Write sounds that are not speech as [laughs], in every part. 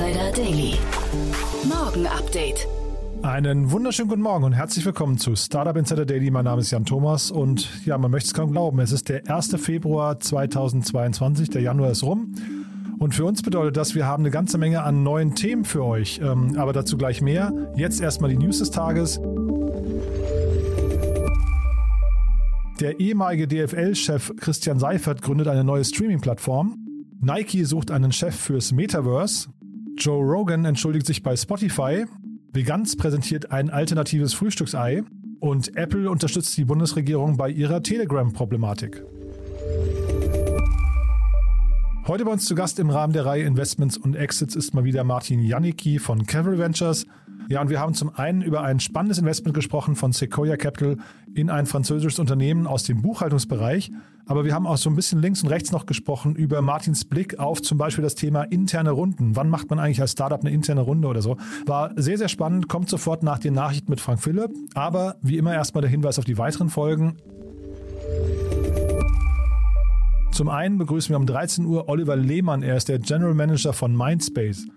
Insider Daily. Morgen Update. Einen wunderschönen guten Morgen und herzlich willkommen zu Startup Insider Daily. Mein Name ist Jan Thomas und ja, man möchte es kaum glauben. Es ist der 1. Februar 2022, der Januar ist rum. Und für uns bedeutet das, wir haben eine ganze Menge an neuen Themen für euch. Ähm, aber dazu gleich mehr. Jetzt erstmal die News des Tages. Der ehemalige DFL-Chef Christian Seifert gründet eine neue Streaming-Plattform. Nike sucht einen Chef fürs Metaverse. Joe Rogan entschuldigt sich bei Spotify. Veganz präsentiert ein alternatives Frühstücksei. Und Apple unterstützt die Bundesregierung bei ihrer Telegram-Problematik. Heute bei uns zu Gast im Rahmen der Reihe Investments und Exits ist mal wieder Martin Janicki von Cavalry Ventures. Ja, und wir haben zum einen über ein spannendes Investment gesprochen von Sequoia Capital in ein französisches Unternehmen aus dem Buchhaltungsbereich. Aber wir haben auch so ein bisschen links und rechts noch gesprochen über Martins Blick auf zum Beispiel das Thema interne Runden. Wann macht man eigentlich als Startup eine interne Runde oder so? War sehr, sehr spannend, kommt sofort nach den Nachrichten mit Frank Philipp. Aber wie immer erstmal der Hinweis auf die weiteren Folgen. Zum einen begrüßen wir um 13 Uhr Oliver Lehmann. Er ist der General Manager von Mindspace.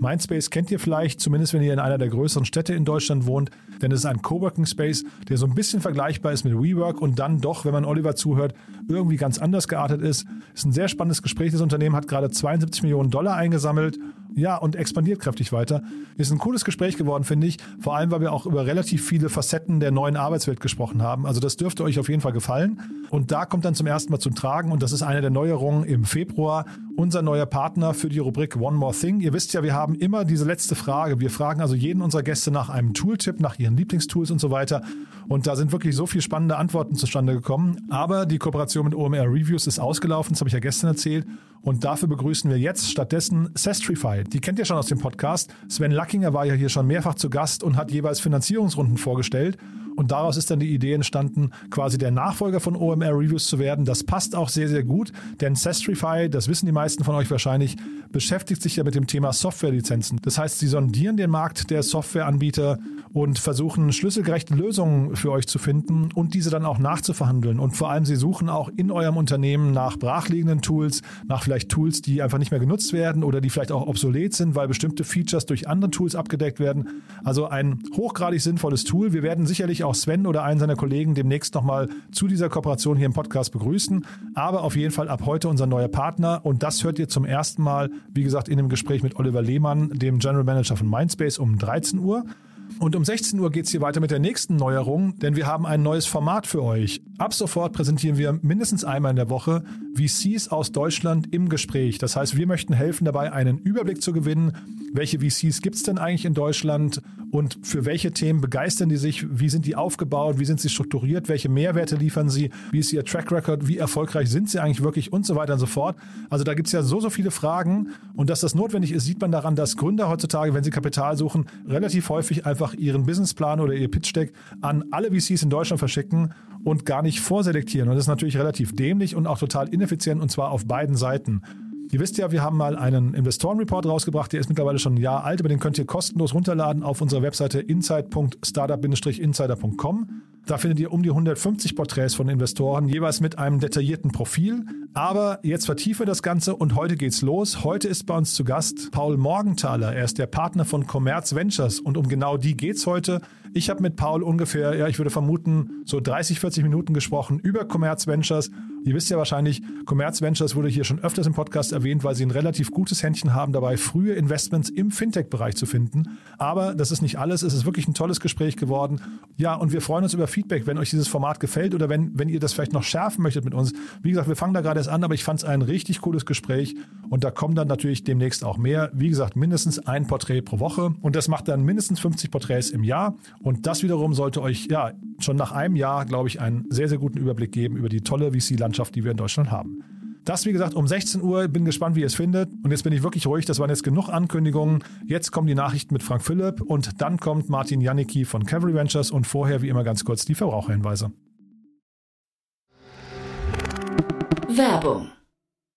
Mindspace kennt ihr vielleicht, zumindest wenn ihr in einer der größeren Städte in Deutschland wohnt, denn es ist ein Coworking Space, der so ein bisschen vergleichbar ist mit WeWork und dann doch, wenn man Oliver zuhört, irgendwie ganz anders geartet ist. Ist ein sehr spannendes Gespräch. Das Unternehmen hat gerade 72 Millionen Dollar eingesammelt ja, und expandiert kräftig weiter. Ist ein cooles Gespräch geworden, finde ich. Vor allem, weil wir auch über relativ viele Facetten der neuen Arbeitswelt gesprochen haben. Also das dürfte euch auf jeden Fall gefallen. Und da kommt dann zum ersten Mal zum Tragen, und das ist eine der Neuerungen im Februar, unser neuer Partner für die Rubrik One More Thing. Ihr wisst ja, wir haben immer diese letzte Frage. Wir fragen also jeden unserer Gäste nach einem Tooltip, nach ihren Lieblingstools und so weiter. Und da sind wirklich so viele spannende Antworten zustande gekommen. Aber die Kooperation mit OMR Reviews ist ausgelaufen, das habe ich ja gestern erzählt. Und dafür begrüßen wir jetzt stattdessen Sestrify. Die kennt ihr schon aus dem Podcast. Sven Lackinger war ja hier schon mehrfach zu Gast und hat jeweils Finanzierungsrunden vorgestellt. Und daraus ist dann die Idee entstanden, quasi der Nachfolger von OMR Reviews zu werden. Das passt auch sehr, sehr gut, denn Sestrify, das wissen die meisten von euch wahrscheinlich, beschäftigt sich ja mit dem Thema Softwarelizenzen. Das heißt, sie sondieren den Markt der Softwareanbieter und versuchen schlüsselgerechte Lösungen für euch zu finden und diese dann auch nachzuverhandeln. Und vor allem, sie suchen auch in eurem Unternehmen nach brachliegenden Tools, nach vielleicht Tools, die einfach nicht mehr genutzt werden oder die vielleicht auch obsolet sind, weil bestimmte Features durch andere Tools abgedeckt werden. Also ein hochgradig sinnvolles Tool. Wir werden sicherlich auch Sven oder einen seiner Kollegen demnächst nochmal zu dieser Kooperation hier im Podcast begrüßen. Aber auf jeden Fall ab heute unser neuer Partner. Und das hört ihr zum ersten Mal, wie gesagt, in dem Gespräch mit Oliver Lehmann, dem General Manager von Mindspace um 13 Uhr. Und um 16 Uhr geht es hier weiter mit der nächsten Neuerung, denn wir haben ein neues Format für euch. Ab sofort präsentieren wir mindestens einmal in der Woche VCs aus Deutschland im Gespräch. Das heißt, wir möchten helfen dabei, einen Überblick zu gewinnen, welche VCs gibt es denn eigentlich in Deutschland und für welche Themen begeistern die sich, wie sind die aufgebaut, wie sind sie strukturiert, welche Mehrwerte liefern sie, wie ist ihr Track Record, wie erfolgreich sind sie eigentlich wirklich? Und so weiter und so fort. Also da gibt es ja so, so viele Fragen. Und dass das notwendig ist, sieht man daran, dass Gründer heutzutage, wenn sie Kapital suchen, relativ häufig einfach ihren Businessplan oder ihr Pitch-Deck an alle VCs in Deutschland verschicken und gar nicht vorselektieren. Und das ist natürlich relativ dämlich und auch total ineffizient und zwar auf beiden Seiten. Ihr wisst ja, wir haben mal einen Investorenreport rausgebracht, der ist mittlerweile schon ein Jahr alt, aber den könnt ihr kostenlos runterladen auf unserer Webseite insight.startup-insider.com. Da findet ihr um die 150 Porträts von Investoren, jeweils mit einem detaillierten Profil. Aber jetzt vertiefen wir das Ganze und heute geht's los. Heute ist bei uns zu Gast Paul Morgenthaler. Er ist der Partner von Commerz Ventures und um genau die geht's heute. Ich habe mit Paul ungefähr, ja, ich würde vermuten, so 30, 40 Minuten gesprochen über Commerz Ventures. Ihr wisst ja wahrscheinlich, Commerz Ventures wurde hier schon öfters im Podcast erwähnt, weil sie ein relativ gutes Händchen haben, dabei frühe Investments im Fintech-Bereich zu finden. Aber das ist nicht alles. Es ist wirklich ein tolles Gespräch geworden. Ja, und wir freuen uns über Feedback, wenn euch dieses Format gefällt oder wenn, wenn ihr das vielleicht noch schärfen möchtet mit uns. Wie gesagt, wir fangen da gerade erst an, aber ich fand es ein richtig cooles Gespräch. Und da kommen dann natürlich demnächst auch mehr. Wie gesagt, mindestens ein Porträt pro Woche. Und das macht dann mindestens 50 Porträts im Jahr. Und das wiederum sollte euch ja schon nach einem Jahr, glaube ich, einen sehr, sehr guten Überblick geben über die tolle VC-Landschaft, die wir in Deutschland haben. Das, wie gesagt, um 16 Uhr. Bin gespannt, wie ihr es findet. Und jetzt bin ich wirklich ruhig. Das waren jetzt genug Ankündigungen. Jetzt kommen die Nachrichten mit Frank Philipp und dann kommt Martin Janicki von Cavalry Ventures und vorher, wie immer, ganz kurz die Verbraucherhinweise. Werbung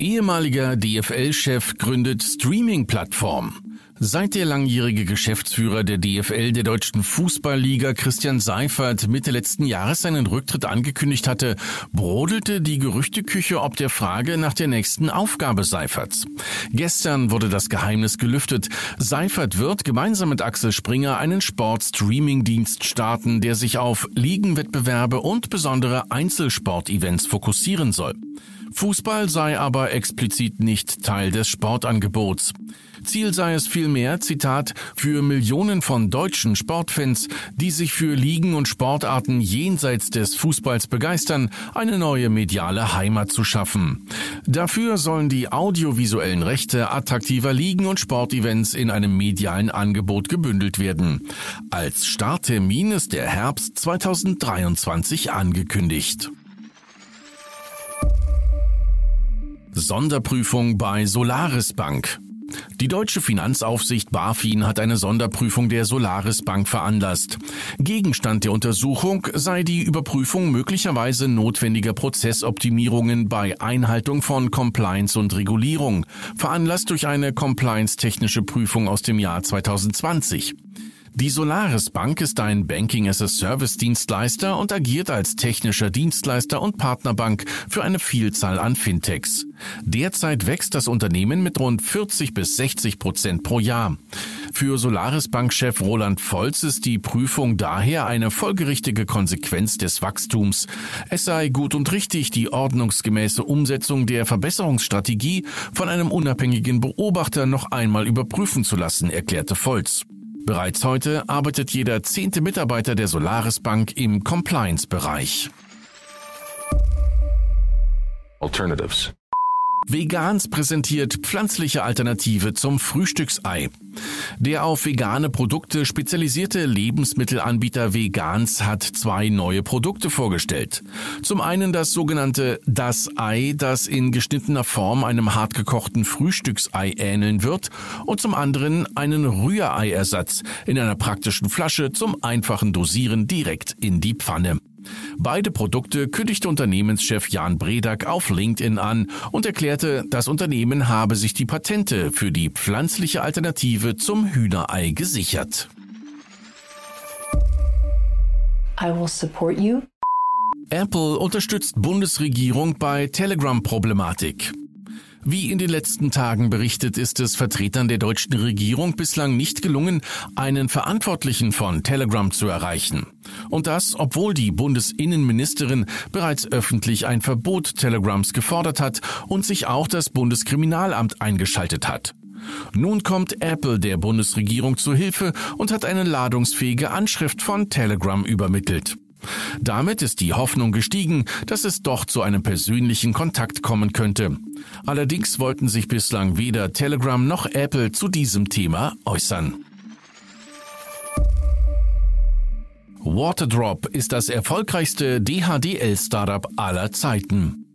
Ehemaliger DFL-Chef gründet Streaming-Plattform. Seit der langjährige Geschäftsführer der DFL der Deutschen Fußballliga Christian Seifert Mitte letzten Jahres seinen Rücktritt angekündigt hatte, brodelte die Gerüchteküche ob der Frage nach der nächsten Aufgabe Seiferts. Gestern wurde das Geheimnis gelüftet. Seifert wird gemeinsam mit Axel Springer einen Sport-Streaming-Dienst starten, der sich auf Ligenwettbewerbe und besondere Einzelsport-Events fokussieren soll. Fußball sei aber explizit nicht Teil des Sportangebots. Ziel sei es vielmehr, Zitat, für Millionen von deutschen Sportfans, die sich für Ligen und Sportarten jenseits des Fußballs begeistern, eine neue mediale Heimat zu schaffen. Dafür sollen die audiovisuellen Rechte attraktiver Ligen und Sportevents in einem medialen Angebot gebündelt werden. Als Starttermin ist der Herbst 2023 angekündigt. Sonderprüfung bei Solaris Bank. Die deutsche Finanzaufsicht BaFin hat eine Sonderprüfung der Solaris Bank veranlasst. Gegenstand der Untersuchung sei die Überprüfung möglicherweise notwendiger Prozessoptimierungen bei Einhaltung von Compliance und Regulierung, veranlasst durch eine compliance-technische Prüfung aus dem Jahr 2020. Die Solaris Bank ist ein Banking-as-a-Service-Dienstleister und agiert als technischer Dienstleister und Partnerbank für eine Vielzahl an Fintechs. Derzeit wächst das Unternehmen mit rund 40 bis 60 Prozent pro Jahr. Für Solaris Bank-Chef Roland Volz ist die Prüfung daher eine folgerichtige Konsequenz des Wachstums. Es sei gut und richtig, die ordnungsgemäße Umsetzung der Verbesserungsstrategie von einem unabhängigen Beobachter noch einmal überprüfen zu lassen, erklärte Volz. Bereits heute arbeitet jeder zehnte Mitarbeiter der Solaris Bank im Compliance-Bereich. Alternatives. Vegans präsentiert pflanzliche Alternative zum Frühstücksei. Der auf vegane Produkte spezialisierte Lebensmittelanbieter Vegans hat zwei neue Produkte vorgestellt. Zum einen das sogenannte Das Ei, das in geschnittener Form einem hartgekochten Frühstücksei ähneln wird und zum anderen einen Rühreiersatz in einer praktischen Flasche zum einfachen Dosieren direkt in die Pfanne. Beide Produkte kündigte Unternehmenschef Jan Bredak auf LinkedIn an und erklärte, das Unternehmen habe sich die Patente für die pflanzliche Alternative zum Hühnerei gesichert. I will support you. Apple unterstützt Bundesregierung bei Telegram-Problematik. Wie in den letzten Tagen berichtet, ist es Vertretern der deutschen Regierung bislang nicht gelungen, einen Verantwortlichen von Telegram zu erreichen. Und das, obwohl die Bundesinnenministerin bereits öffentlich ein Verbot Telegrams gefordert hat und sich auch das Bundeskriminalamt eingeschaltet hat. Nun kommt Apple der Bundesregierung zu Hilfe und hat eine ladungsfähige Anschrift von Telegram übermittelt. Damit ist die Hoffnung gestiegen, dass es doch zu einem persönlichen Kontakt kommen könnte. Allerdings wollten sich bislang weder Telegram noch Apple zu diesem Thema äußern. Waterdrop ist das erfolgreichste DHDL-Startup aller Zeiten.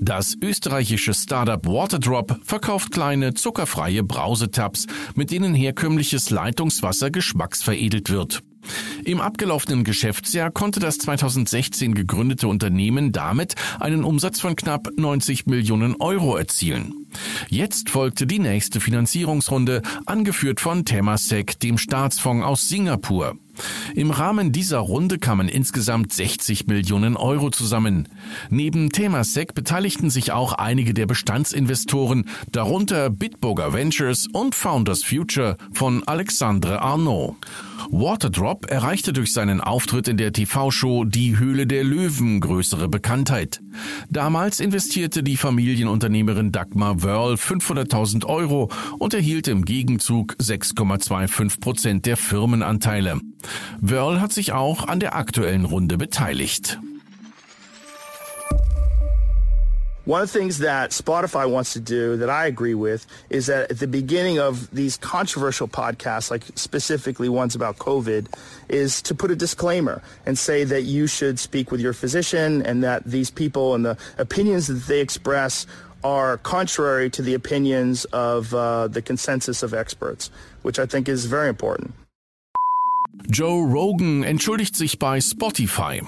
Das österreichische Startup Waterdrop verkauft kleine zuckerfreie Brausetabs, mit denen herkömmliches Leitungswasser geschmacksveredelt wird. Im abgelaufenen Geschäftsjahr konnte das 2016 gegründete Unternehmen damit einen Umsatz von knapp 90 Millionen Euro erzielen. Jetzt folgte die nächste Finanzierungsrunde, angeführt von Temasek, dem Staatsfonds aus Singapur. Im Rahmen dieser Runde kamen insgesamt 60 Millionen Euro zusammen. Neben Temasek beteiligten sich auch einige der Bestandsinvestoren, darunter Bitburger Ventures und Founders Future von Alexandre Arnaud. Waterdrop erreichte durch seinen Auftritt in der TV-Show Die Höhle der Löwen größere Bekanntheit. Damals investierte die Familienunternehmerin Dagmar Wörl 500.000 Euro und erhielt im Gegenzug 6,25 Prozent der Firmenanteile. Wörl hat sich auch an der aktuellen Runde beteiligt. One of the things that Spotify wants to do that I agree with is that at the beginning of these controversial podcasts, like specifically ones about COVID, is to put a disclaimer and say that you should speak with your physician and that these people and the opinions that they express are contrary to the opinions of uh, the consensus of experts, which I think is very important. Joe Rogan entschuldigt sich bei Spotify.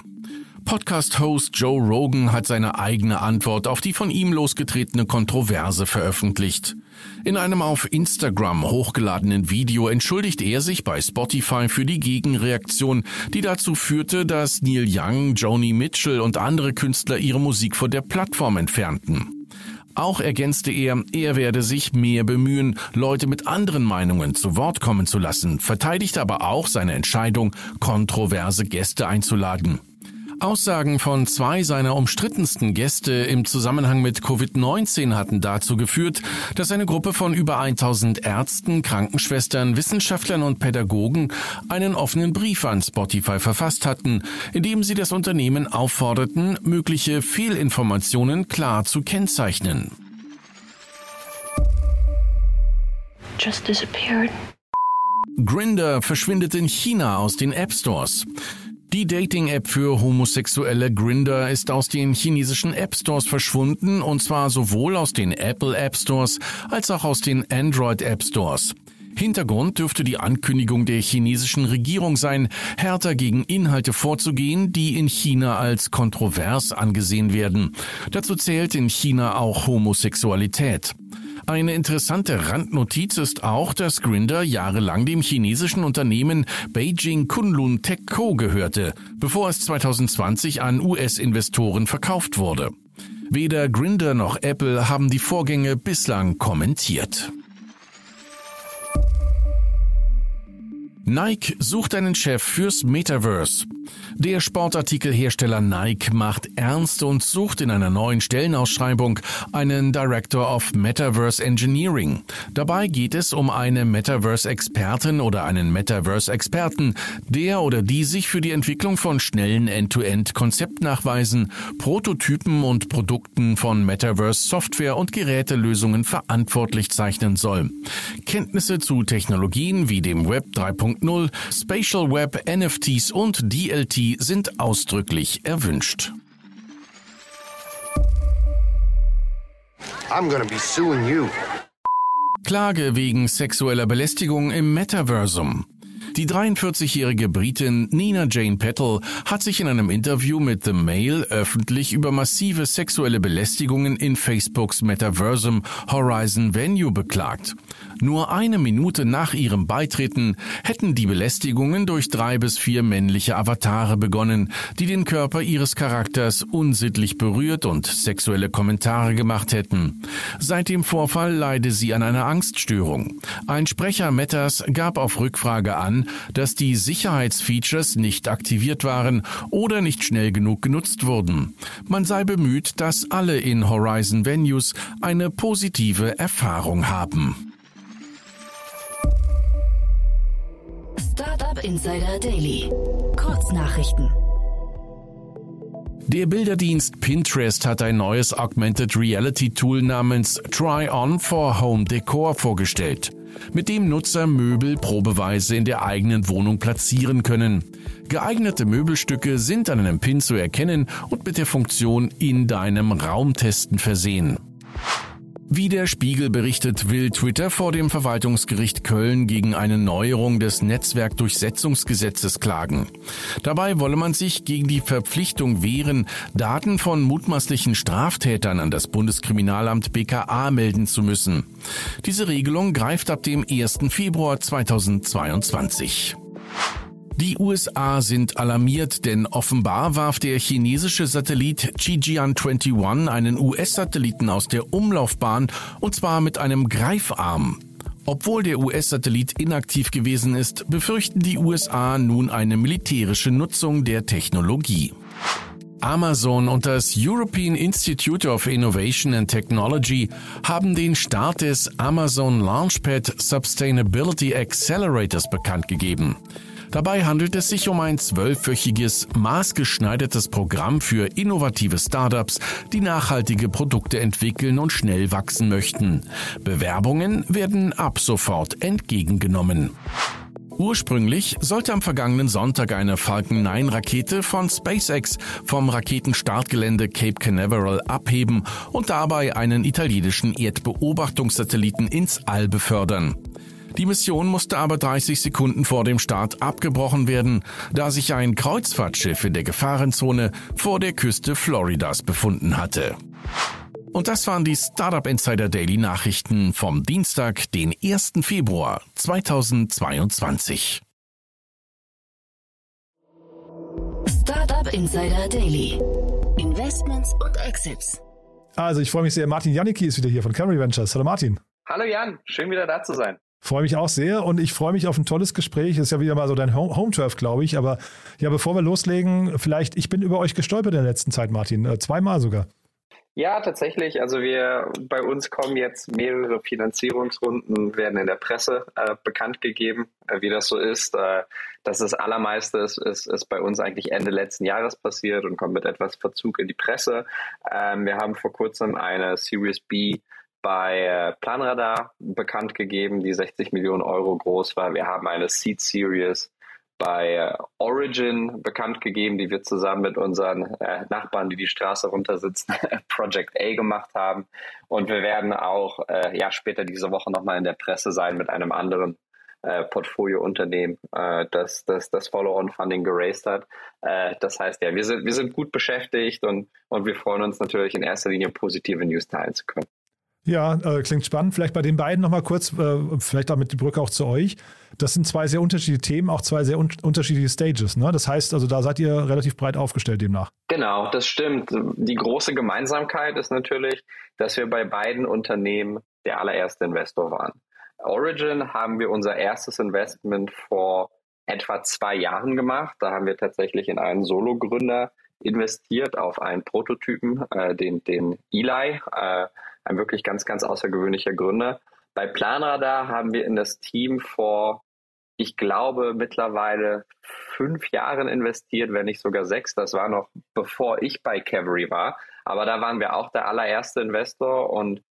Podcast-Host Joe Rogan hat seine eigene Antwort auf die von ihm losgetretene Kontroverse veröffentlicht. In einem auf Instagram hochgeladenen Video entschuldigt er sich bei Spotify für die Gegenreaktion, die dazu führte, dass Neil Young, Joni Mitchell und andere Künstler ihre Musik von der Plattform entfernten. Auch ergänzte er, er werde sich mehr bemühen, Leute mit anderen Meinungen zu Wort kommen zu lassen, verteidigte aber auch seine Entscheidung, kontroverse Gäste einzuladen. Aussagen von zwei seiner umstrittensten Gäste im Zusammenhang mit Covid-19 hatten dazu geführt, dass eine Gruppe von über 1000 Ärzten, Krankenschwestern, Wissenschaftlern und Pädagogen einen offenen Brief an Spotify verfasst hatten, in dem sie das Unternehmen aufforderten, mögliche Fehlinformationen klar zu kennzeichnen. Just disappeared. Grinder verschwindet in China aus den App Stores. Die Dating-App für homosexuelle Grinder ist aus den chinesischen App Stores verschwunden und zwar sowohl aus den Apple App Stores als auch aus den Android App Stores. Hintergrund dürfte die Ankündigung der chinesischen Regierung sein, härter gegen Inhalte vorzugehen, die in China als kontrovers angesehen werden. Dazu zählt in China auch Homosexualität. Eine interessante Randnotiz ist auch, dass Grinder jahrelang dem chinesischen Unternehmen Beijing Kunlun Tech Co. gehörte, bevor es 2020 an US-Investoren verkauft wurde. Weder Grinder noch Apple haben die Vorgänge bislang kommentiert. Nike sucht einen Chef fürs Metaverse. Der Sportartikelhersteller Nike macht ernst und sucht in einer neuen Stellenausschreibung einen Director of Metaverse Engineering. Dabei geht es um eine Metaverse-Expertin oder einen Metaverse-Experten, der oder die sich für die Entwicklung von schnellen End-to-End-Konzeptnachweisen, Prototypen und Produkten von Metaverse-Software und Gerätelösungen verantwortlich zeichnen soll. Kenntnisse zu Technologien wie dem Web 3.0, Spatial Web, NFTs und DLT sind ausdrücklich erwünscht. Klage wegen sexueller Belästigung im Metaversum. Die 43-jährige Britin Nina Jane Petal hat sich in einem Interview mit The Mail öffentlich über massive sexuelle Belästigungen in Facebooks Metaversum Horizon Venue beklagt. Nur eine Minute nach ihrem Beitreten hätten die Belästigungen durch drei bis vier männliche Avatare begonnen, die den Körper ihres Charakters unsittlich berührt und sexuelle Kommentare gemacht hätten. Seit dem Vorfall leide sie an einer Angststörung. Ein Sprecher Metas gab auf Rückfrage an, dass die Sicherheitsfeatures nicht aktiviert waren oder nicht schnell genug genutzt wurden. Man sei bemüht, dass alle in Horizon Venues eine positive Erfahrung haben. Startup Insider Daily. Kurznachrichten. Der Bilderdienst Pinterest hat ein neues Augmented Reality Tool namens Try On for Home Decor vorgestellt, mit dem Nutzer Möbel probeweise in der eigenen Wohnung platzieren können. Geeignete Möbelstücke sind an einem Pin zu erkennen und mit der Funktion in deinem Raum testen versehen. Wie der Spiegel berichtet, will Twitter vor dem Verwaltungsgericht Köln gegen eine Neuerung des Netzwerkdurchsetzungsgesetzes klagen. Dabei wolle man sich gegen die Verpflichtung wehren, Daten von mutmaßlichen Straftätern an das Bundeskriminalamt BKA melden zu müssen. Diese Regelung greift ab dem 1. Februar 2022. Die USA sind alarmiert, denn offenbar warf der chinesische Satellit Qijian-21 einen US-Satelliten aus der Umlaufbahn und zwar mit einem Greifarm. Obwohl der US-Satellit inaktiv gewesen ist, befürchten die USA nun eine militärische Nutzung der Technologie. Amazon und das European Institute of Innovation and Technology haben den Start des Amazon Launchpad Sustainability Accelerators bekannt gegeben. Dabei handelt es sich um ein zwölfwöchiges, maßgeschneidertes Programm für innovative Startups, die nachhaltige Produkte entwickeln und schnell wachsen möchten. Bewerbungen werden ab sofort entgegengenommen. Ursprünglich sollte am vergangenen Sonntag eine Falcon 9 Rakete von SpaceX vom Raketenstartgelände Cape Canaveral abheben und dabei einen italienischen Erdbeobachtungssatelliten ins All befördern. Die Mission musste aber 30 Sekunden vor dem Start abgebrochen werden, da sich ein Kreuzfahrtschiff in der Gefahrenzone vor der Küste Floridas befunden hatte. Und das waren die Startup Insider Daily Nachrichten vom Dienstag, den 1. Februar 2022. Startup Insider Daily. Investments und Exits. Also ich freue mich sehr. Martin Janicki ist wieder hier von Camry Ventures. Hallo Martin. Hallo Jan, schön wieder da zu sein. Freue mich auch sehr und ich freue mich auf ein tolles Gespräch. Ist ja wieder mal so dein Home-Turf, glaube ich. Aber ja, bevor wir loslegen, vielleicht, ich bin über euch gestolpert in der letzten Zeit, Martin. Äh, zweimal sogar. Ja, tatsächlich. Also wir bei uns kommen jetzt mehrere Finanzierungsrunden, werden in der Presse äh, bekannt gegeben, äh, wie das so ist. Äh, dass das allermeiste ist, ist, ist bei uns eigentlich Ende letzten Jahres passiert und kommt mit etwas Verzug in die Presse. Ähm, wir haben vor kurzem eine Series B bei äh, Planradar bekannt gegeben, die 60 Millionen Euro groß war. Wir haben eine Seed Series bei äh, Origin bekannt gegeben, die wir zusammen mit unseren äh, Nachbarn, die die Straße runter sitzen, [laughs] Project A gemacht haben. Und wir werden auch äh, ja später diese Woche nochmal in der Presse sein mit einem anderen äh, Portfoliounternehmen, äh, das das, das Follow-on-Funding geraced hat. Äh, das heißt, ja, wir sind, wir sind gut beschäftigt und, und wir freuen uns natürlich in erster Linie positive News teilen zu können. Ja, äh, klingt spannend. Vielleicht bei den beiden nochmal kurz, äh, vielleicht damit die Brücke auch zu euch. Das sind zwei sehr unterschiedliche Themen, auch zwei sehr un unterschiedliche Stages. Ne? Das heißt, also da seid ihr relativ breit aufgestellt demnach. Genau, das stimmt. Die große Gemeinsamkeit ist natürlich, dass wir bei beiden Unternehmen der allererste Investor waren. Origin haben wir unser erstes Investment vor etwa zwei Jahren gemacht. Da haben wir tatsächlich in einen Solo-Gründer investiert auf einen Prototypen, äh, den, den Eli. Äh, ein wirklich ganz, ganz außergewöhnlicher Gründer. Bei Planradar haben wir in das Team vor, ich glaube, mittlerweile fünf Jahren investiert, wenn nicht sogar sechs. Das war noch bevor ich bei Cavalry war. Aber da waren wir auch der allererste Investor und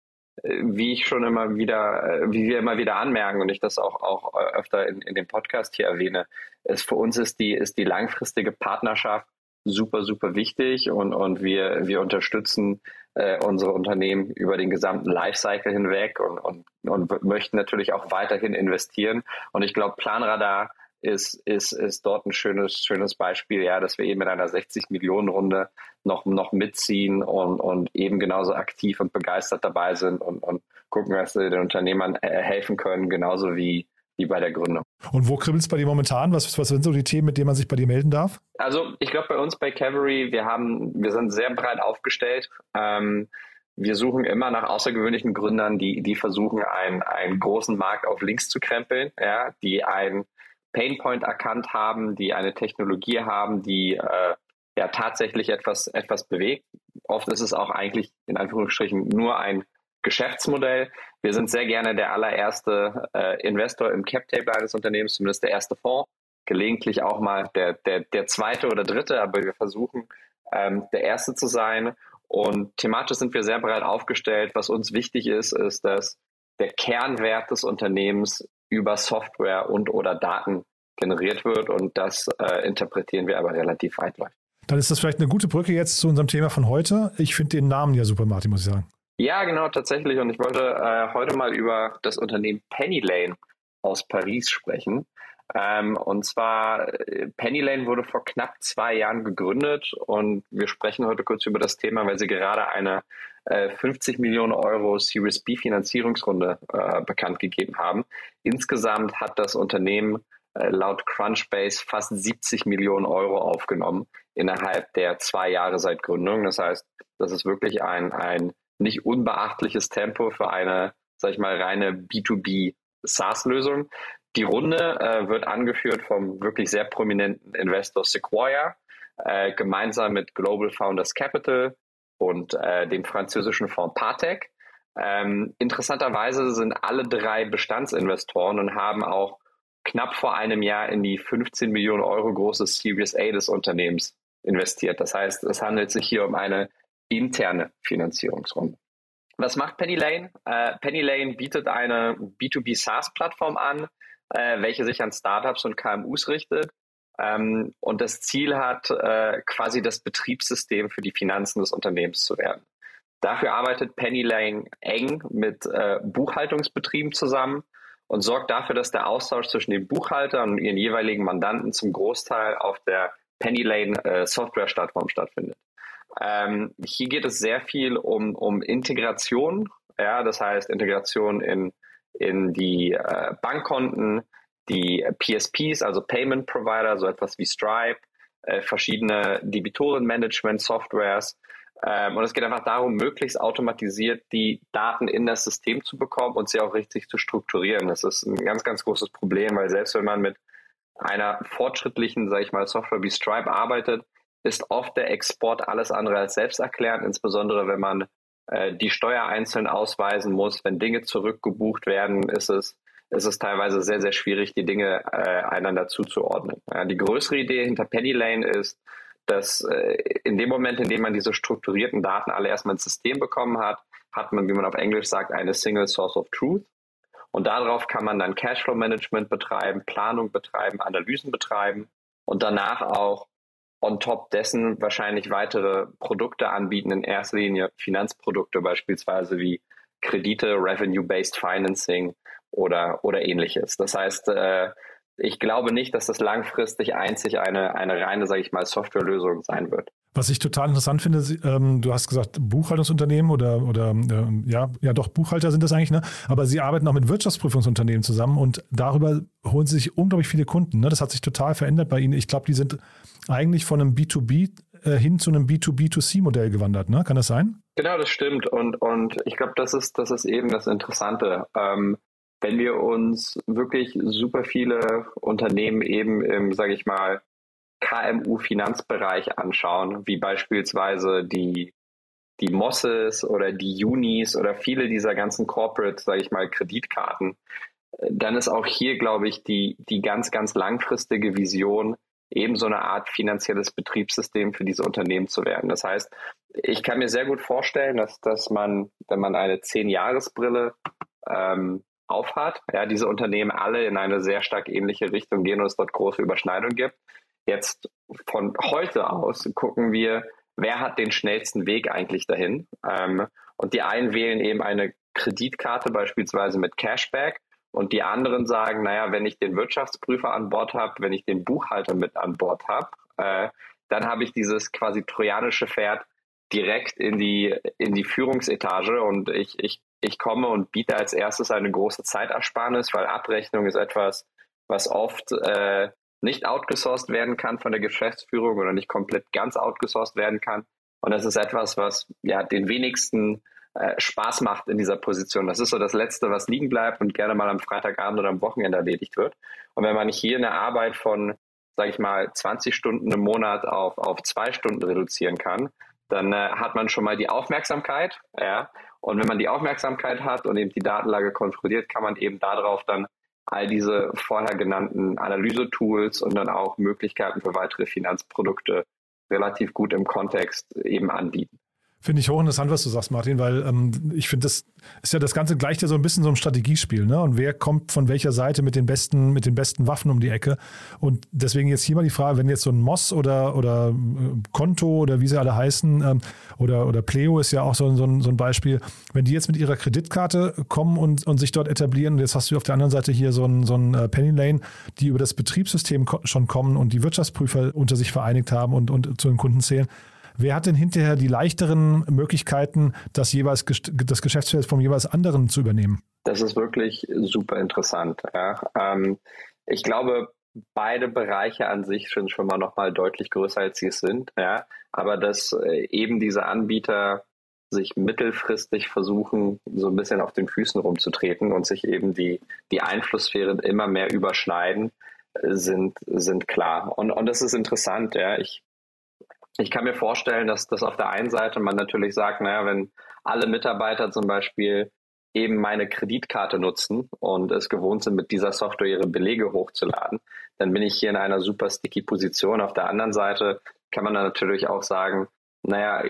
äh, wie ich schon immer wieder, äh, wie wir immer wieder anmerken und ich das auch, auch öfter in, in dem Podcast hier erwähne, ist für uns ist die, ist die langfristige Partnerschaft super, super wichtig und, und wir, wir unterstützen äh, unsere Unternehmen über den gesamten Lifecycle hinweg und, und, und möchten natürlich auch weiterhin investieren. Und ich glaube, Planradar ist, ist, ist dort ein schönes, schönes Beispiel, ja, dass wir eben mit einer 60 Millionen Runde noch, noch mitziehen und, und eben genauso aktiv und begeistert dabei sind und, und gucken, dass wir den Unternehmern äh, helfen können, genauso wie, wie bei der Gründung. Und wo kribbelt es bei dir momentan? Was, was sind so die Themen, mit denen man sich bei dir melden darf? Also ich glaube bei uns bei Cavalry, wir haben, wir sind sehr breit aufgestellt. Ähm, wir suchen immer nach außergewöhnlichen Gründern, die, die versuchen, einen, einen großen Markt auf links zu krempeln, ja, die einen Painpoint erkannt haben, die eine Technologie haben, die äh, ja tatsächlich etwas, etwas bewegt. Oft ist es auch eigentlich in Anführungsstrichen nur ein Geschäftsmodell. Wir sind sehr gerne der allererste äh, Investor im Cap-Table eines Unternehmens, zumindest der erste Fonds. Gelegentlich auch mal der, der, der zweite oder dritte, aber wir versuchen, ähm, der erste zu sein. Und thematisch sind wir sehr breit aufgestellt. Was uns wichtig ist, ist, dass der Kernwert des Unternehmens über Software und oder Daten generiert wird. Und das äh, interpretieren wir aber relativ weitläufig. Dann ist das vielleicht eine gute Brücke jetzt zu unserem Thema von heute. Ich finde den Namen ja super, Martin, muss ich sagen. Ja, genau, tatsächlich. Und ich wollte äh, heute mal über das Unternehmen Penny Lane aus Paris sprechen. Ähm, und zwar, äh, Penny Lane wurde vor knapp zwei Jahren gegründet und wir sprechen heute kurz über das Thema, weil sie gerade eine äh, 50 Millionen Euro Series B Finanzierungsrunde äh, bekannt gegeben haben. Insgesamt hat das Unternehmen äh, laut Crunchbase fast 70 Millionen Euro aufgenommen innerhalb der zwei Jahre seit Gründung. Das heißt, das ist wirklich ein, ein nicht unbeachtliches Tempo für eine, sag ich mal, reine B2B SaaS-Lösung. Die Runde äh, wird angeführt vom wirklich sehr prominenten Investor Sequoia, äh, gemeinsam mit Global Founders Capital und äh, dem französischen Fonds Partec. Ähm, interessanterweise sind alle drei Bestandsinvestoren und haben auch knapp vor einem Jahr in die 15 Millionen Euro große Series A des Unternehmens investiert. Das heißt, es handelt sich hier um eine interne Finanzierungsrunde. Was macht Penny Lane? Äh, Penny Lane bietet eine B2B SaaS-Plattform an, äh, welche sich an Startups und KMUs richtet ähm, und das Ziel hat, äh, quasi das Betriebssystem für die Finanzen des Unternehmens zu werden. Dafür arbeitet Penny Lane eng mit äh, Buchhaltungsbetrieben zusammen und sorgt dafür, dass der Austausch zwischen den Buchhaltern und ihren jeweiligen Mandanten zum Großteil auf der Penny Lane äh, Software-Plattform stattfindet. Ähm, hier geht es sehr viel um, um Integration, ja, das heißt Integration in, in die äh, Bankkonten, die PSPs, also Payment Provider, so etwas wie Stripe, äh, verschiedene Debitorenmanagement-Softwares. Ähm, und es geht einfach darum, möglichst automatisiert die Daten in das System zu bekommen und sie auch richtig zu strukturieren. Das ist ein ganz, ganz großes Problem, weil selbst wenn man mit einer fortschrittlichen, sage ich mal, Software wie Stripe arbeitet, ist oft der Export alles andere als selbsterklärend, insbesondere wenn man äh, die Steuer einzeln ausweisen muss. Wenn Dinge zurückgebucht werden, ist es, ist es teilweise sehr, sehr schwierig, die Dinge äh, einander zuzuordnen. Ja, die größere Idee hinter Penny Lane ist, dass äh, in dem Moment, in dem man diese strukturierten Daten alle erstmal ins System bekommen hat, hat man, wie man auf Englisch sagt, eine Single Source of Truth. Und darauf kann man dann Cashflow-Management betreiben, Planung betreiben, Analysen betreiben und danach auch on top dessen wahrscheinlich weitere Produkte anbieten, in erster Linie Finanzprodukte beispielsweise wie Kredite, Revenue-Based Financing oder, oder ähnliches. Das heißt, äh, ich glaube nicht, dass das langfristig einzig eine, eine reine, sage ich mal, Softwarelösung sein wird. Was ich total interessant finde, ähm, du hast gesagt Buchhaltungsunternehmen oder, oder ähm, ja, ja doch, Buchhalter sind das eigentlich, ne? aber sie arbeiten auch mit Wirtschaftsprüfungsunternehmen zusammen und darüber holen sie sich unglaublich viele Kunden. Ne? Das hat sich total verändert bei ihnen. Ich glaube, die sind eigentlich von einem B2B äh, hin zu einem B2B2C-Modell gewandert, ne? Kann das sein? Genau, das stimmt. Und, und ich glaube, das ist, das ist eben das Interessante. Ähm, wenn wir uns wirklich super viele Unternehmen eben im, sage ich mal, KMU-Finanzbereich anschauen, wie beispielsweise die, die Mosses oder die Unis oder viele dieser ganzen Corporate, sage ich mal, Kreditkarten, dann ist auch hier, glaube ich, die, die ganz, ganz langfristige Vision, eben so eine Art finanzielles Betriebssystem für diese Unternehmen zu werden. Das heißt, ich kann mir sehr gut vorstellen, dass, dass man, wenn man eine Zehn-Jahres-Brille ähm, aufhat, ja, diese Unternehmen alle in eine sehr stark ähnliche Richtung gehen und es dort große Überschneidungen gibt. Jetzt von heute aus gucken wir, wer hat den schnellsten Weg eigentlich dahin. Ähm, und die einen wählen eben eine Kreditkarte beispielsweise mit Cashback und die anderen sagen, naja, wenn ich den Wirtschaftsprüfer an Bord habe, wenn ich den Buchhalter mit an Bord habe, äh, dann habe ich dieses quasi trojanische Pferd direkt in die, in die Führungsetage und ich, ich, ich komme und biete als erstes eine große Zeitersparnis, weil Abrechnung ist etwas, was oft äh, nicht outgesourced werden kann von der Geschäftsführung oder nicht komplett ganz outgesourced werden kann. Und das ist etwas, was ja den wenigsten äh, Spaß macht in dieser Position. Das ist so das Letzte, was liegen bleibt und gerne mal am Freitagabend oder am Wochenende erledigt wird. Und wenn man hier eine Arbeit von, sage ich mal, 20 Stunden im Monat auf, auf zwei Stunden reduzieren kann, dann äh, hat man schon mal die Aufmerksamkeit. Ja? Und wenn man die Aufmerksamkeit hat und eben die Datenlage kontrolliert, kann man eben darauf dann all diese vorher genannten Analyse-Tools und dann auch Möglichkeiten für weitere Finanzprodukte relativ gut im Kontext eben anbieten. Finde ich hochinteressant, was du sagst, Martin, weil ähm, ich finde, das ist ja das Ganze gleicht ja so ein bisschen so ein Strategiespiel, ne? Und wer kommt von welcher Seite mit den besten, mit den besten Waffen um die Ecke? Und deswegen jetzt hier mal die Frage, wenn jetzt so ein Moss oder, oder äh, Konto oder wie sie alle heißen, ähm, oder, oder Pleo ist ja auch so, so, ein, so ein Beispiel, wenn die jetzt mit ihrer Kreditkarte kommen und, und sich dort etablieren, und jetzt hast du auf der anderen Seite hier so ein, so ein äh, Penny Lane, die über das Betriebssystem schon kommen und die Wirtschaftsprüfer unter sich vereinigt haben und, und zu den Kunden zählen Wer hat denn hinterher die leichteren Möglichkeiten, das jeweils das Geschäftsfeld vom jeweils anderen zu übernehmen? Das ist wirklich super interessant. Ja. Ähm, ich glaube, beide Bereiche an sich sind schon mal nochmal deutlich größer, als sie es sind. Ja, aber dass äh, eben diese Anbieter sich mittelfristig versuchen, so ein bisschen auf den Füßen rumzutreten und sich eben die, die Einflusssphären immer mehr überschneiden, äh, sind, sind klar. Und, und das ist interessant, ja. Ich, ich kann mir vorstellen, dass das auf der einen Seite man natürlich sagt, naja, wenn alle Mitarbeiter zum Beispiel eben meine Kreditkarte nutzen und es gewohnt sind, mit dieser Software ihre Belege hochzuladen, dann bin ich hier in einer super sticky Position. Auf der anderen Seite kann man dann natürlich auch sagen, naja,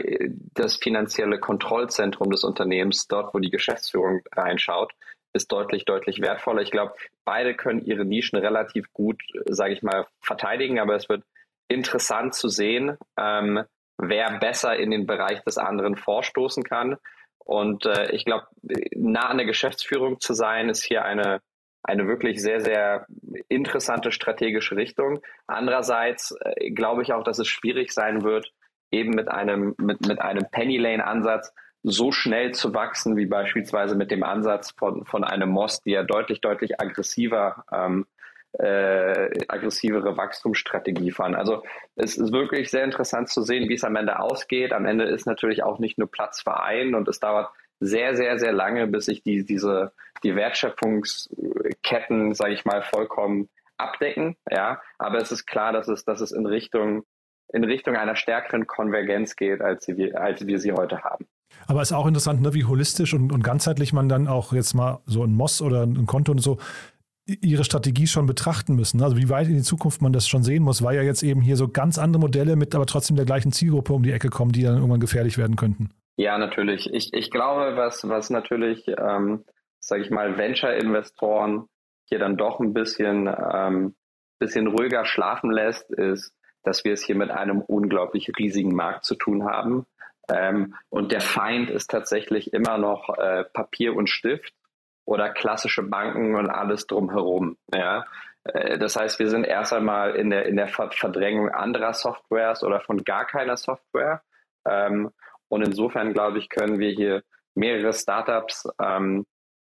das finanzielle Kontrollzentrum des Unternehmens, dort wo die Geschäftsführung reinschaut, ist deutlich, deutlich wertvoller. Ich glaube, beide können ihre Nischen relativ gut, sage ich mal, verteidigen, aber es wird interessant zu sehen, ähm, wer besser in den Bereich des anderen vorstoßen kann. Und äh, ich glaube, nah an der Geschäftsführung zu sein, ist hier eine, eine wirklich sehr, sehr interessante strategische Richtung. Andererseits äh, glaube ich auch, dass es schwierig sein wird, eben mit einem, mit, mit einem Penny Lane Ansatz so schnell zu wachsen, wie beispielsweise mit dem Ansatz von, von einem Moss, die ja deutlich, deutlich aggressiver, ähm, äh, aggressivere Wachstumsstrategie fahren. Also es ist wirklich sehr interessant zu sehen, wie es am Ende ausgeht. Am Ende ist natürlich auch nicht nur Platz für einen und es dauert sehr, sehr, sehr lange, bis sich die, diese, die Wertschöpfungsketten, sage ich mal, vollkommen abdecken. Ja, aber es ist klar, dass es, dass es in Richtung in Richtung einer stärkeren Konvergenz geht, als, sie, als wir sie heute haben. Aber es ist auch interessant, ne, wie holistisch und, und ganzheitlich man dann auch jetzt mal so ein Moss oder ein Konto und so ihre Strategie schon betrachten müssen. Also wie weit in die Zukunft man das schon sehen muss, weil ja jetzt eben hier so ganz andere Modelle mit aber trotzdem der gleichen Zielgruppe um die Ecke kommen, die dann irgendwann gefährlich werden könnten. Ja, natürlich. Ich, ich glaube, was, was natürlich, ähm, sage ich mal, Venture-Investoren hier dann doch ein bisschen, ähm, bisschen ruhiger schlafen lässt, ist, dass wir es hier mit einem unglaublich riesigen Markt zu tun haben. Ähm, und der Feind ist tatsächlich immer noch äh, Papier und Stift oder klassische Banken und alles drumherum. Ja? Äh, das heißt, wir sind erst einmal in der, in der Verdrängung anderer Softwares oder von gar keiner Software. Ähm, und insofern, glaube ich, können wir hier mehrere Startups ähm,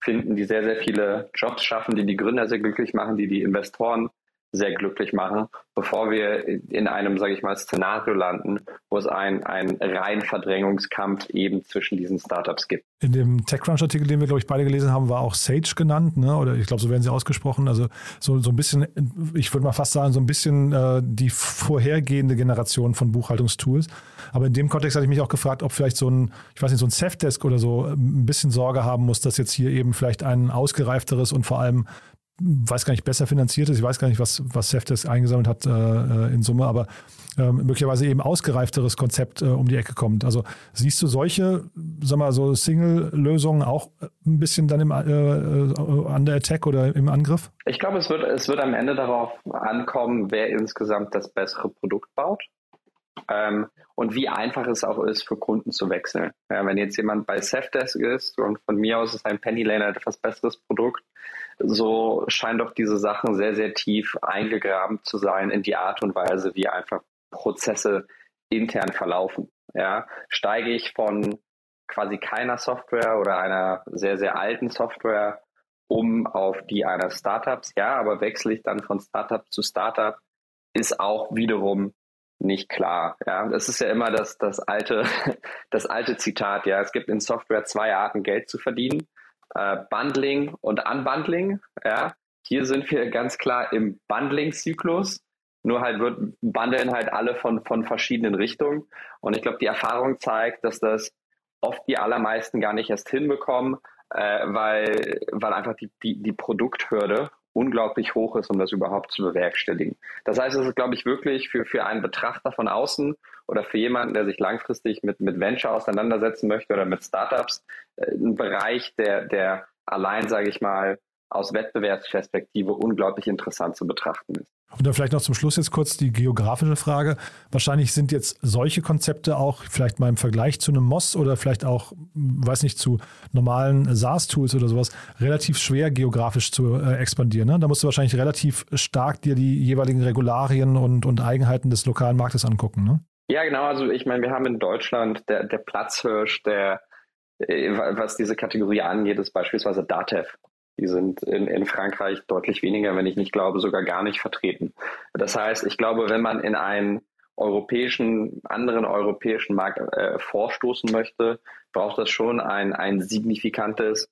finden, die sehr, sehr viele Jobs schaffen, die die Gründer sehr glücklich machen, die die Investoren sehr glücklich machen, bevor wir in einem, sage ich mal, Szenario landen, wo es einen, einen reinen Verdrängungskampf eben zwischen diesen Startups gibt. In dem TechCrunch-Artikel, den wir, glaube ich, beide gelesen haben, war auch Sage genannt, ne? oder ich glaube, so werden sie ausgesprochen. Also so, so ein bisschen, ich würde mal fast sagen, so ein bisschen äh, die vorhergehende Generation von Buchhaltungstools. Aber in dem Kontext hatte ich mich auch gefragt, ob vielleicht so ein, ich weiß nicht, so ein Safdesk oder so ein bisschen Sorge haben muss, dass jetzt hier eben vielleicht ein ausgereifteres und vor allem weiß gar nicht, besser finanziert ist. Ich weiß gar nicht, was, was Safdesk eingesammelt hat äh, äh, in Summe, aber äh, möglicherweise eben ausgereifteres Konzept äh, um die Ecke kommt. Also siehst du solche, sag mal, so Single-Lösungen auch ein bisschen dann im, äh, äh, an der Attack oder im Angriff? Ich glaube, es wird, es wird am Ende darauf ankommen, wer insgesamt das bessere Produkt baut. Ähm, und wie einfach es auch ist, für Kunden zu wechseln. Ja, wenn jetzt jemand bei Safdesk ist und von mir aus ist ein Penny Lane ein etwas besseres Produkt, so scheint doch diese Sachen sehr, sehr tief eingegraben zu sein in die Art und Weise, wie einfach Prozesse intern verlaufen. Ja, steige ich von quasi keiner Software oder einer sehr, sehr alten Software um auf die einer Startups, ja, aber wechsle ich dann von Startup zu Startup, ist auch wiederum nicht klar. Ja, das ist ja immer das, das alte, [laughs] das alte Zitat. Ja, es gibt in Software zwei Arten, Geld zu verdienen äh, Bundling und Unbundling. Ja, hier sind wir ganz klar im Bundling-Zyklus. Nur halt wird bundeln halt alle von, von verschiedenen Richtungen. Und ich glaube, die Erfahrung zeigt, dass das oft die allermeisten gar nicht erst hinbekommen, äh, weil, weil einfach die, die, die Produkthürde unglaublich hoch ist, um das überhaupt zu bewerkstelligen. Das heißt, es ist, glaube ich, wirklich für, für einen Betrachter von außen oder für jemanden, der sich langfristig mit, mit Venture auseinandersetzen möchte oder mit Startups, äh, ein Bereich, der, der allein, sage ich mal, aus Wettbewerbsperspektive unglaublich interessant zu betrachten ist. Und dann vielleicht noch zum Schluss jetzt kurz die geografische Frage. Wahrscheinlich sind jetzt solche Konzepte auch vielleicht mal im Vergleich zu einem MOS oder vielleicht auch, weiß nicht, zu normalen SaaS-Tools oder sowas relativ schwer geografisch zu äh, expandieren. Ne? Da musst du wahrscheinlich relativ stark dir die jeweiligen Regularien und, und Eigenheiten des lokalen Marktes angucken. Ne? Ja, genau. Also ich meine, wir haben in Deutschland der, der Platzhirsch, der, äh, was diese Kategorie angeht, ist beispielsweise Datev. Die sind in, in Frankreich deutlich weniger, wenn ich nicht glaube, sogar gar nicht vertreten. Das heißt, ich glaube, wenn man in einen europäischen, anderen europäischen Markt äh, vorstoßen möchte, braucht das schon ein, ein signifikantes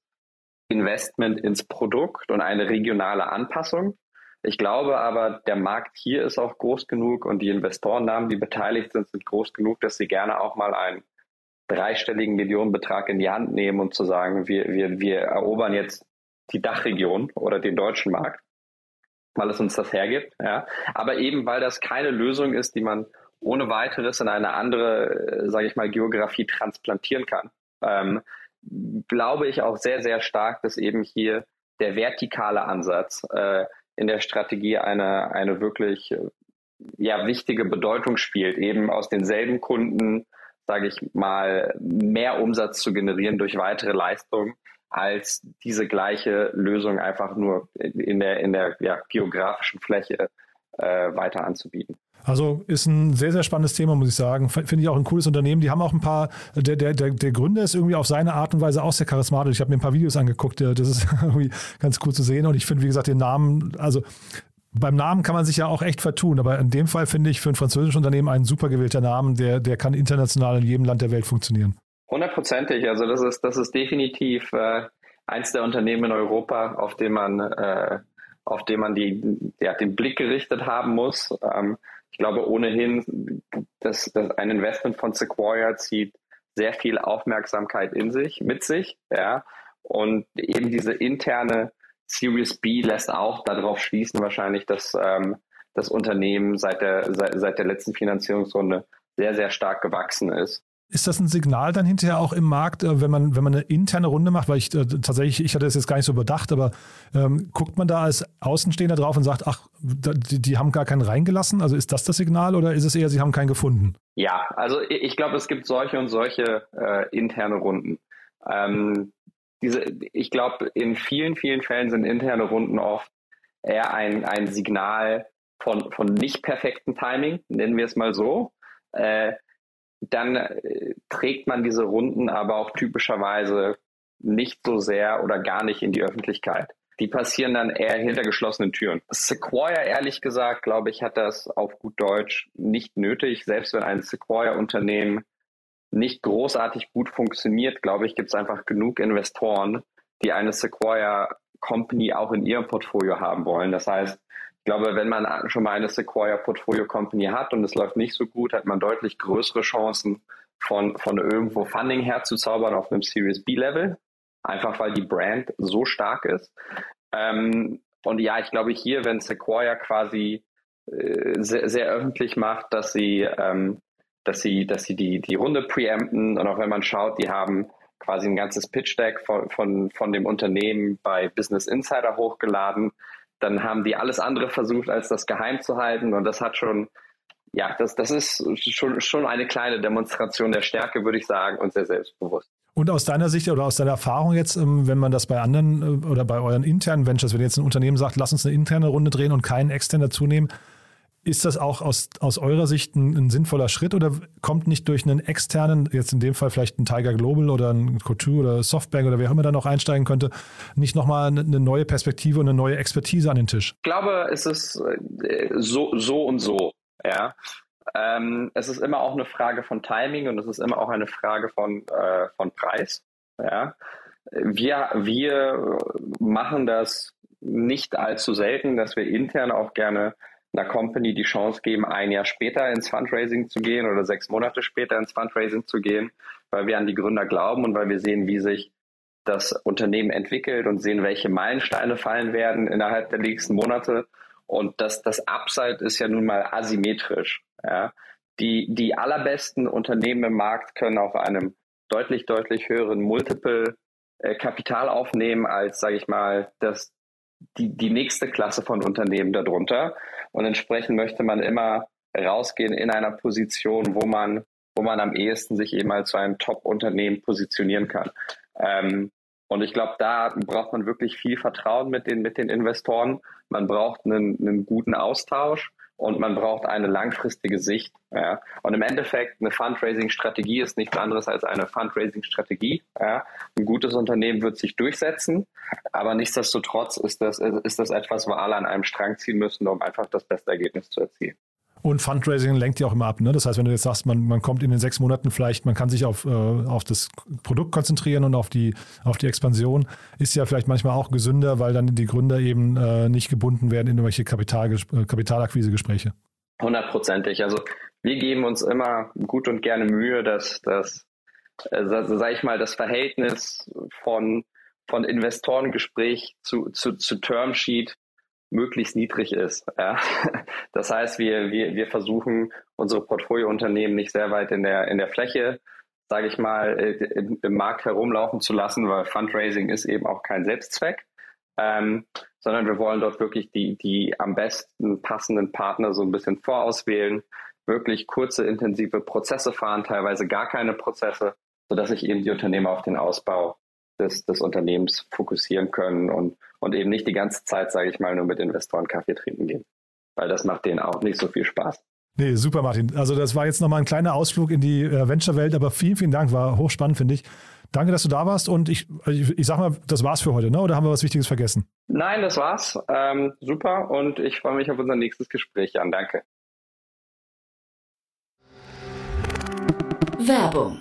Investment ins Produkt und eine regionale Anpassung. Ich glaube aber, der Markt hier ist auch groß genug und die Investorennamen, die beteiligt sind, sind groß genug, dass sie gerne auch mal einen dreistelligen Millionenbetrag in die Hand nehmen und zu sagen, wir, wir, wir erobern jetzt die Dachregion oder den deutschen Markt, weil es uns das hergibt. Ja. Aber eben, weil das keine Lösung ist, die man ohne weiteres in eine andere, äh, sage ich mal, Geografie transplantieren kann, ähm, glaube ich auch sehr, sehr stark, dass eben hier der vertikale Ansatz äh, in der Strategie eine, eine wirklich äh, ja, wichtige Bedeutung spielt, eben aus denselben Kunden, sage ich mal, mehr Umsatz zu generieren durch weitere Leistungen, als diese gleiche Lösung einfach nur in der, in der ja, geografischen Fläche äh, weiter anzubieten. Also ist ein sehr, sehr spannendes Thema, muss ich sagen. Finde ich auch ein cooles Unternehmen. Die haben auch ein paar, der, der, der, der Gründer ist irgendwie auf seine Art und Weise auch sehr charismatisch. Ich habe mir ein paar Videos angeguckt, das ist [laughs] irgendwie ganz cool zu sehen. Und ich finde, wie gesagt, den Namen, also beim Namen kann man sich ja auch echt vertun, aber in dem Fall finde ich für ein französisches Unternehmen ein super gewählter Namen, der, der kann international in jedem Land der Welt funktionieren. Hundertprozentig. Also das ist, das ist definitiv äh, eins der Unternehmen in Europa, auf dem man, äh, auf dem man die, ja, den Blick gerichtet haben muss. Ähm, ich glaube ohnehin, dass, dass ein Investment von Sequoia zieht sehr viel Aufmerksamkeit in sich, mit sich, ja. Und eben diese interne Series B lässt auch darauf schließen wahrscheinlich, dass ähm, das Unternehmen seit der, seit, seit der letzten Finanzierungsrunde sehr, sehr stark gewachsen ist. Ist das ein Signal dann hinterher auch im Markt, äh, wenn man, wenn man eine interne Runde macht? Weil ich äh, tatsächlich, ich hatte das jetzt gar nicht so überdacht, aber ähm, guckt man da als Außenstehender drauf und sagt, ach, die, die, haben gar keinen reingelassen? Also ist das das Signal oder ist es eher, sie haben keinen gefunden? Ja, also ich glaube, es gibt solche und solche äh, interne Runden. Ähm, diese, ich glaube, in vielen, vielen Fällen sind interne Runden oft eher ein, ein Signal von, von nicht perfektem Timing, nennen wir es mal so. Äh, dann äh, trägt man diese Runden aber auch typischerweise nicht so sehr oder gar nicht in die Öffentlichkeit. Die passieren dann eher hinter geschlossenen Türen. Sequoia, ehrlich gesagt, glaube ich, hat das auf gut Deutsch nicht nötig. Selbst wenn ein Sequoia-Unternehmen nicht großartig gut funktioniert, glaube ich, gibt es einfach genug Investoren, die eine Sequoia Company auch in ihrem Portfolio haben wollen. Das heißt, ich glaube, wenn man schon mal eine Sequoia Portfolio Company hat und es läuft nicht so gut, hat man deutlich größere Chancen, von, von irgendwo Funding herzuzaubern auf einem Series B Level. Einfach weil die Brand so stark ist. Ähm, und ja, ich glaube hier, wenn Sequoia quasi äh, sehr, sehr öffentlich macht, dass sie, ähm, dass sie, dass sie die, die Runde preempten und auch wenn man schaut, die haben quasi ein ganzes Pitch Deck von, von, von dem Unternehmen bei Business Insider hochgeladen, dann haben die alles andere versucht, als das geheim zu halten. Und das hat schon, ja, das, das ist schon, schon eine kleine Demonstration der Stärke, würde ich sagen, und sehr selbstbewusst. Und aus deiner Sicht oder aus deiner Erfahrung jetzt, ähm, wenn man das bei anderen äh, oder bei euren internen Ventures, wenn jetzt ein Unternehmen sagt, lass uns eine interne Runde drehen und keinen externen dazu nehmen, ist das auch aus, aus eurer Sicht ein, ein, sinnvoller Schritt oder kommt nicht durch einen externen, jetzt in dem Fall vielleicht ein Tiger Global oder ein Couture oder Softbank oder wer auch immer da noch einsteigen könnte, nicht nochmal eine, neue Perspektive und eine neue Expertise an den Tisch? Ich glaube, es ist äh, so, so und so. Ja. Ähm, es ist immer auch eine Frage von Timing und es ist immer auch eine Frage von, äh, von Preis. Ja. Wir, wir machen das nicht allzu selten, dass wir intern auch gerne einer Company die Chance geben, ein Jahr später ins Fundraising zu gehen oder sechs Monate später ins Fundraising zu gehen, weil wir an die Gründer glauben und weil wir sehen, wie sich das Unternehmen entwickelt und sehen, welche Meilensteine fallen werden innerhalb der nächsten Monate. Und das, das Upside ist ja nun mal asymmetrisch. Ja. Die, die allerbesten Unternehmen im Markt können auf einem deutlich, deutlich höheren Multiple äh, Kapital aufnehmen als, sage ich mal, das, die, die nächste Klasse von Unternehmen darunter. Und entsprechend möchte man immer rausgehen in einer Position, wo man, wo man am ehesten sich eben als so ein Top-Unternehmen positionieren kann. Ähm, und ich glaube, da braucht man wirklich viel Vertrauen mit den, mit den Investoren. Man braucht einen, einen guten Austausch. Und man braucht eine langfristige Sicht. Ja. Und im Endeffekt, eine Fundraising-Strategie ist nichts anderes als eine Fundraising-Strategie. Ja. Ein gutes Unternehmen wird sich durchsetzen, aber nichtsdestotrotz ist das, ist das etwas, wo alle an einem Strang ziehen müssen, um einfach das beste Ergebnis zu erzielen. Und Fundraising lenkt ja auch immer ab. Ne? Das heißt, wenn du jetzt sagst, man, man kommt in den sechs Monaten vielleicht, man kann sich auf, äh, auf das Produkt konzentrieren und auf die, auf die Expansion, ist ja vielleicht manchmal auch gesünder, weil dann die Gründer eben äh, nicht gebunden werden in irgendwelche Kapital, äh, Kapitalakquise-Gespräche. Hundertprozentig. Also wir geben uns immer gut und gerne Mühe, dass das, äh, sag ich mal, das Verhältnis von, von Investorengespräch zu, zu, zu Termsheet möglichst niedrig ist. Ja. [laughs] Das heißt, wir, wir, wir versuchen unsere Portfoliounternehmen nicht sehr weit in der, in der Fläche, sage ich mal, im, im, Markt herumlaufen zu lassen, weil Fundraising ist eben auch kein Selbstzweck, ähm, sondern wir wollen dort wirklich die, die am besten passenden Partner so ein bisschen vorauswählen, wirklich kurze, intensive Prozesse fahren, teilweise gar keine Prozesse, sodass sich eben die Unternehmer auf den Ausbau des, des Unternehmens fokussieren können und, und eben nicht die ganze Zeit, sage ich mal, nur mit Investoren Kaffee trinken gehen. Weil das macht denen auch nicht so viel Spaß. Nee, super, Martin. Also das war jetzt nochmal ein kleiner Ausflug in die äh, Venture-Welt, aber vielen, vielen Dank, war hochspannend, finde ich. Danke, dass du da warst und ich, ich, ich sag mal, das war's für heute, ne? oder haben wir was Wichtiges vergessen? Nein, das war's. Ähm, super und ich freue mich auf unser nächstes Gespräch, Jan. Danke. Werbung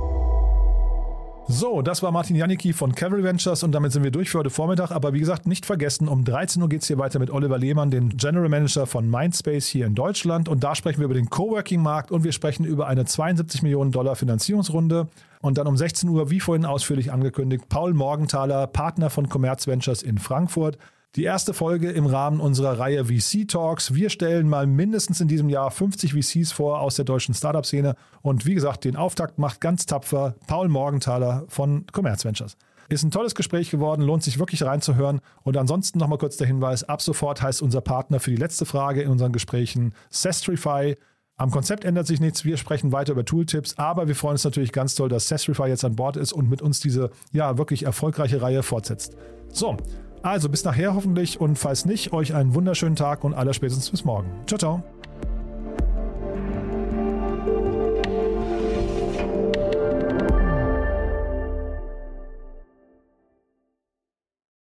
So, das war Martin Janicki von Cavalry Ventures und damit sind wir durch für heute Vormittag. Aber wie gesagt, nicht vergessen, um 13 Uhr geht es hier weiter mit Oliver Lehmann, dem General Manager von Mindspace hier in Deutschland. Und da sprechen wir über den Coworking-Markt und wir sprechen über eine 72 Millionen Dollar Finanzierungsrunde. Und dann um 16 Uhr, wie vorhin ausführlich angekündigt, Paul Morgenthaler, Partner von Commerz Ventures in Frankfurt. Die erste Folge im Rahmen unserer Reihe VC Talks. Wir stellen mal mindestens in diesem Jahr 50 VCs vor aus der deutschen Startup-Szene. Und wie gesagt, den Auftakt macht ganz tapfer Paul Morgenthaler von Commerz Ventures. Ist ein tolles Gespräch geworden, lohnt sich wirklich reinzuhören. Und ansonsten nochmal kurz der Hinweis: ab sofort heißt unser Partner für die letzte Frage in unseren Gesprächen Sestrify. Am Konzept ändert sich nichts. Wir sprechen weiter über Tooltips, aber wir freuen uns natürlich ganz toll, dass Sestrify jetzt an Bord ist und mit uns diese ja wirklich erfolgreiche Reihe fortsetzt. So, also bis nachher hoffentlich und falls nicht, euch einen wunderschönen Tag und aller spätestens bis morgen. Ciao, ciao.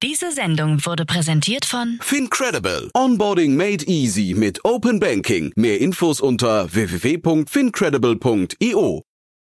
Diese Sendung wurde präsentiert von Fincredible. Onboarding made easy mit Open Banking. Mehr Infos unter www.fincredible.io.